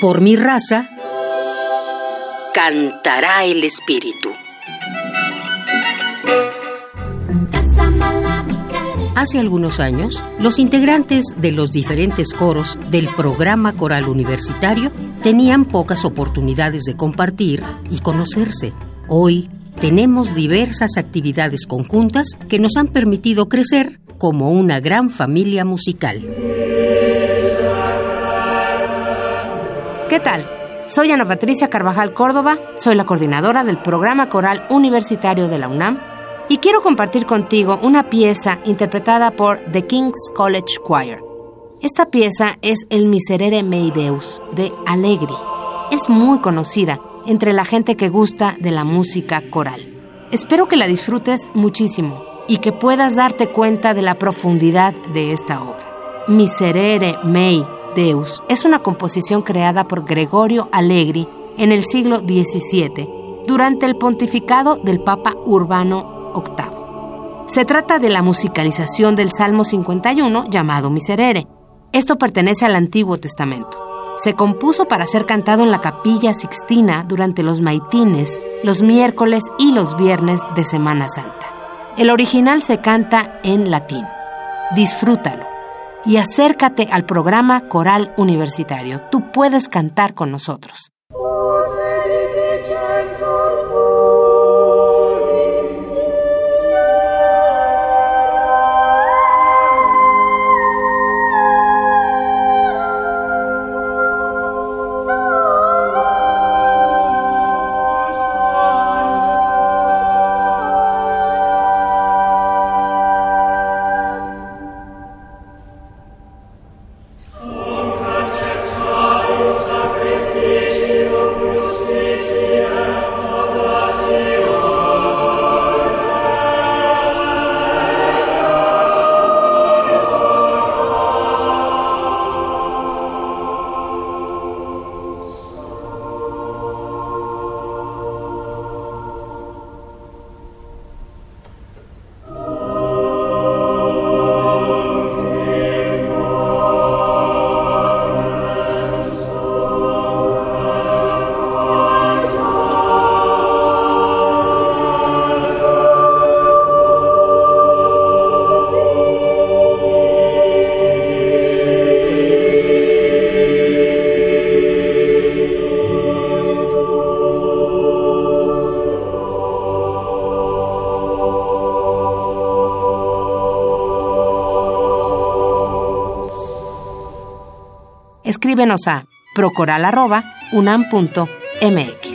Por mi raza, cantará el espíritu. Hace algunos años, los integrantes de los diferentes coros del programa coral universitario tenían pocas oportunidades de compartir y conocerse. Hoy tenemos diversas actividades conjuntas que nos han permitido crecer como una gran familia musical. ¿Qué tal? Soy Ana Patricia Carvajal Córdoba, soy la coordinadora del programa coral universitario de la UNAM y quiero compartir contigo una pieza interpretada por The King's College Choir. Esta pieza es el Miserere Mei Deus de Allegri. Es muy conocida entre la gente que gusta de la música coral. Espero que la disfrutes muchísimo y que puedas darte cuenta de la profundidad de esta obra. Miserere Mei Deus es una composición creada por Gregorio Allegri en el siglo XVII durante el pontificado del Papa Urbano octavo. Se trata de la musicalización del Salmo 51 llamado Miserere. Esto pertenece al Antiguo Testamento. Se compuso para ser cantado en la capilla sixtina durante los maitines, los miércoles y los viernes de Semana Santa. El original se canta en latín. Disfrútalo y acércate al programa coral universitario. Tú puedes cantar con nosotros. Escríbenos a procoral.unam.mx.